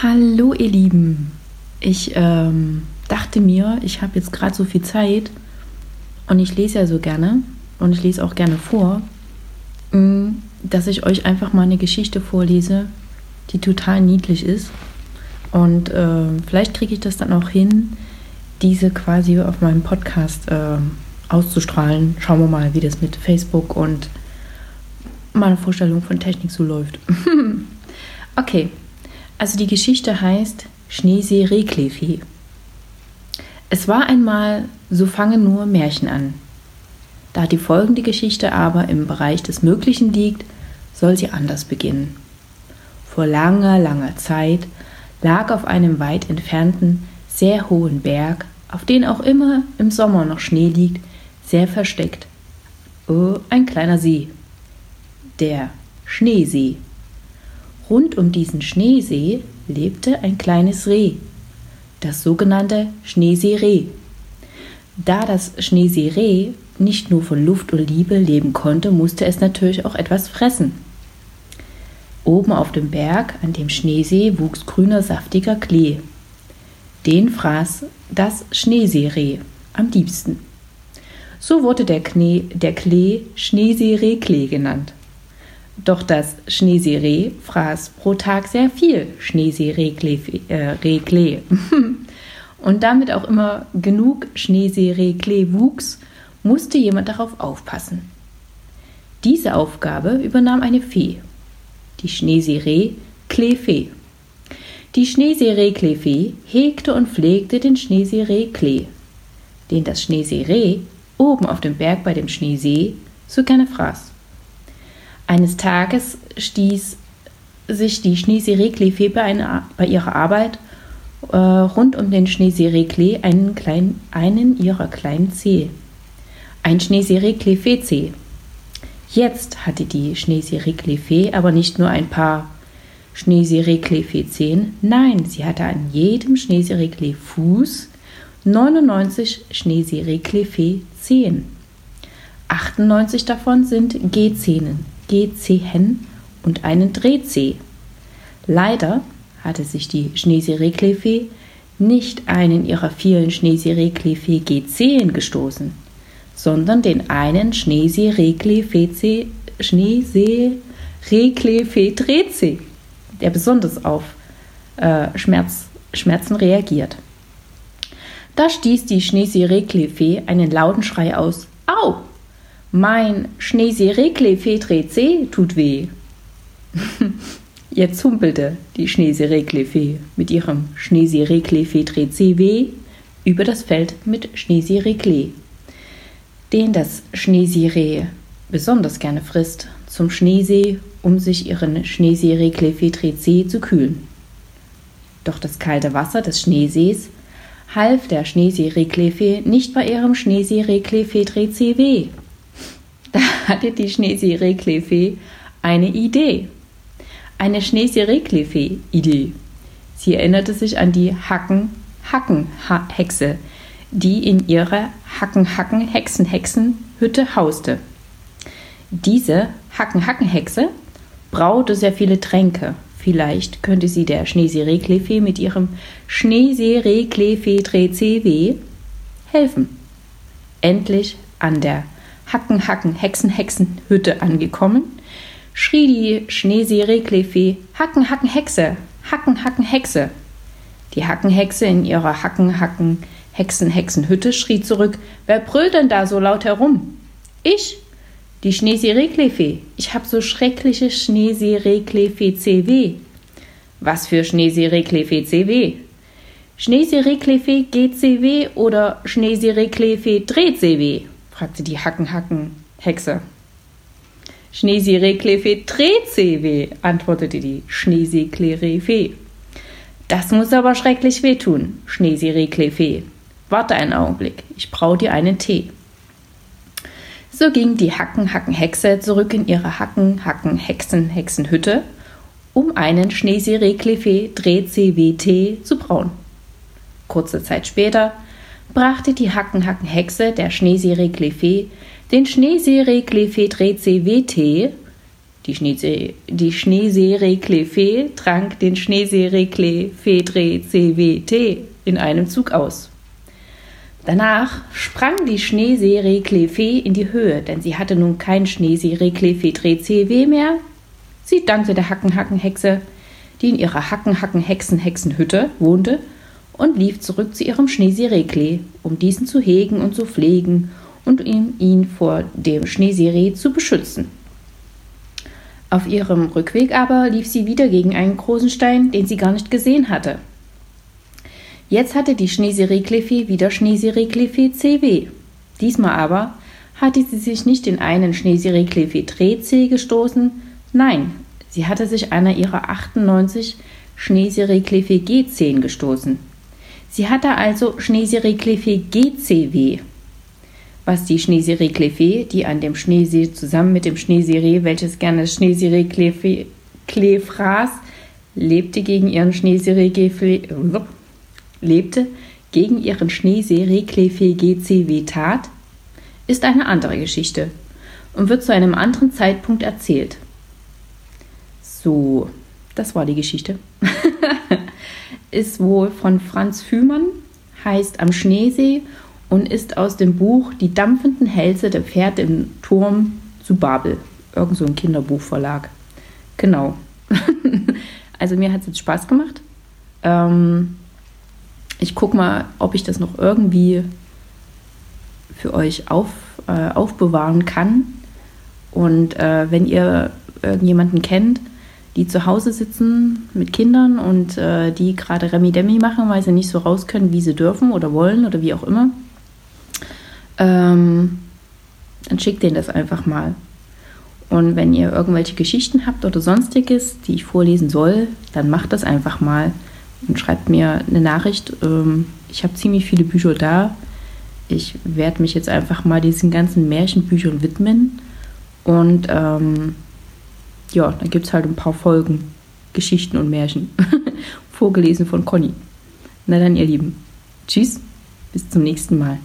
Hallo ihr Lieben. Ich ähm, dachte mir, ich habe jetzt gerade so viel Zeit und ich lese ja so gerne und ich lese auch gerne vor, mm, dass ich euch einfach mal eine Geschichte vorlese, die total niedlich ist. Und äh, vielleicht kriege ich das dann auch hin, diese quasi auf meinem Podcast äh, auszustrahlen. Schauen wir mal, wie das mit Facebook und meiner Vorstellung von Technik so läuft. okay, also die Geschichte heißt Schneesee Rehklefi. Es war einmal, so fangen nur Märchen an. Da die folgende Geschichte aber im Bereich des Möglichen liegt, soll sie anders beginnen. Vor langer, langer Zeit lag auf einem weit entfernten, sehr hohen Berg, auf den auch immer im Sommer noch Schnee liegt, sehr versteckt, oh, ein kleiner See, der Schneesee. Rund um diesen Schneesee lebte ein kleines Reh, das sogenannte Schneeseereh. Da das Schneeseereh nicht nur von Luft und Liebe leben konnte, musste es natürlich auch etwas fressen. Oben auf dem Berg an dem Schneesee wuchs grüner, saftiger Klee. Den fraß das Schneeseereh am liebsten. So wurde der, Klee, der Klee Schneeseereh-Klee genannt. Doch das Schneeseereh fraß pro Tag sehr viel Schneeseereh-Klee äh, und damit auch immer genug Schneeseereh-Klee wuchs, musste jemand darauf aufpassen. Diese Aufgabe übernahm eine Fee, die Schneeseereh-Kleefee. Die Schneeseereh-Kleefee hegte und pflegte den Schneeseereh-Klee, den das Schneeseereh oben auf dem Berg bei dem Schneesee so gerne fraß. Eines Tages stieß sich die Schneeseereklee bei, bei ihrer Arbeit äh, rund um den Schneeseereklee einen, einen ihrer kleinen Zehe. Ein Schneeseereklee-Fee-Zeh. Jetzt hatte die Schneeseereklee-Fee aber nicht nur ein paar Schneeseereklee-Fee-Zehen, nein, sie hatte an jedem Schneeseereklee-Fuß 99 Schneeseereklee-Fee-Zehen. 98 davon sind G-Zähnen. G-Zehen und einen Dreh-C. Leider hatte sich die Schneeseereklefee nicht einen ihrer vielen Schneeseereklefee G10 gestoßen, sondern den einen Schneeseereklefee Schneeseereklefee Drehzeh, der besonders auf äh, Schmerz, Schmerzen reagiert. Da stieß die Schneeseereklefee einen lauten Schrei aus. Au! Mein Schneeseerekle-Fee tut weh. Jetzt humpelte die Schneeseereklefee mit ihrem Schneeseerekle-Fee über das Feld mit Schneeseerekle, den das Schneeseereh besonders gerne frisst, zum Schneesee, um sich ihren Schneeseerekle-Fee zu kühlen. Doch das kalte Wasser des Schneesees half der Schneeseereklefee nicht bei ihrem Schneeseerekle-Fee weh da hatte die Schneeseereklefee eine Idee. Eine Schneeseereklefee-Idee. Sie erinnerte sich an die Hacken-Hacken-Hexe, die in ihrer Hacken-Hacken-Hexen-Hexen-Hütte hauste. Diese Hacken-Hacken-Hexe braute sehr viele Tränke. Vielleicht könnte sie der Schneeseereklefee mit ihrem Schneeseereklefee-CW helfen. Endlich an der Hacken, Hacken, Hexen, Hexen, Hütte angekommen, schrie die Schneeseereklefee Hacken, Hacken, Hexe, Hacken, Hacken, Hexe. Die Hackenhexe in ihrer Hacken, Hacken, Hexen, Hexen, Hütte schrie zurück: Wer brüllt denn da so laut herum? Ich, die Schneeseereklefee. Ich hab so schreckliche Schneeseereklefee CW. Was für Schneeseereklefee CW? Schneeseereklefee GCW oder Schneeseereklefee DrehCW? Fragte die Hacken-Hacken-Hexe. Schneeseereklefe Trecewe, antwortete die Schneeseeklerefee. Das muss aber schrecklich wehtun, Schneeseereklefee. Warte einen Augenblick, ich brau dir einen Tee. So ging die Hacken-Hacken-Hexe zurück in ihre Hacken-Hacken-Hexen-Hexenhütte, um einen Schneeseereklefee Dreh-CW-Tee zu brauen. Kurze Zeit später brachte die Hackenhacken-Hexe der Schneeseereklefee den Schneeseereklefee WT, Die, Schneesee, die Schneeseerekle trank den Schneeseerekle Fedre CWT in einem Zug aus. Danach sprang die Schneeseerekle in die Höhe, denn sie hatte nun kein Schneeseerekle Fedre CW mehr. Sie dankte der Hackenhackenhexe, die in ihrer Hackenhacken-Hexen-Hexenhütte wohnte, und lief zurück zu ihrem Schneeseerekle, um diesen zu hegen und zu pflegen und ihn, ihn vor dem Schneeseereh zu beschützen. Auf ihrem Rückweg aber lief sie wieder gegen einen großen Stein, den sie gar nicht gesehen hatte. Jetzt hatte die Schneeseereklefe wieder Schneeseereklefe CW. Diesmal aber hatte sie sich nicht in einen Schneeseereklefe Drehzeh gestoßen, nein, sie hatte sich einer ihrer 98 Schneeseereklefe G10 gestoßen. Sie hatte also Schneeseereklefe GCW was die Schneeserie Clefé, die an dem Schneesee zusammen mit dem Schneeseereh, welches gerne Schneeserie Clefé, fraß, lebte gegen ihren Schneeserie lebte gegen ihren Schneeserie Clefé GCW tat, ist eine andere Geschichte und wird zu einem anderen Zeitpunkt erzählt. So, das war die Geschichte. ist wohl von Franz Fühmann, heißt Am Schneesee und ist aus dem Buch Die dampfenden Hälse der Pferde im Turm zu Babel. Irgend so ein Kinderbuchverlag. Genau. also mir hat es jetzt Spaß gemacht. Ähm, ich gucke mal, ob ich das noch irgendwie für euch auf, äh, aufbewahren kann. Und äh, wenn ihr irgendjemanden kennt, die zu Hause sitzen mit Kindern und äh, die gerade Remi Demi machen, weil sie nicht so raus können, wie sie dürfen oder wollen oder wie auch immer, ähm, dann schickt denen das einfach mal. Und wenn ihr irgendwelche Geschichten habt oder sonstiges, die ich vorlesen soll, dann macht das einfach mal und schreibt mir eine Nachricht. Ähm, ich habe ziemlich viele Bücher da. Ich werde mich jetzt einfach mal diesen ganzen Märchenbüchern widmen. Und ähm, ja, dann gibt es halt ein paar Folgen Geschichten und Märchen. Vorgelesen von Conny. Na dann, ihr Lieben. Tschüss, bis zum nächsten Mal.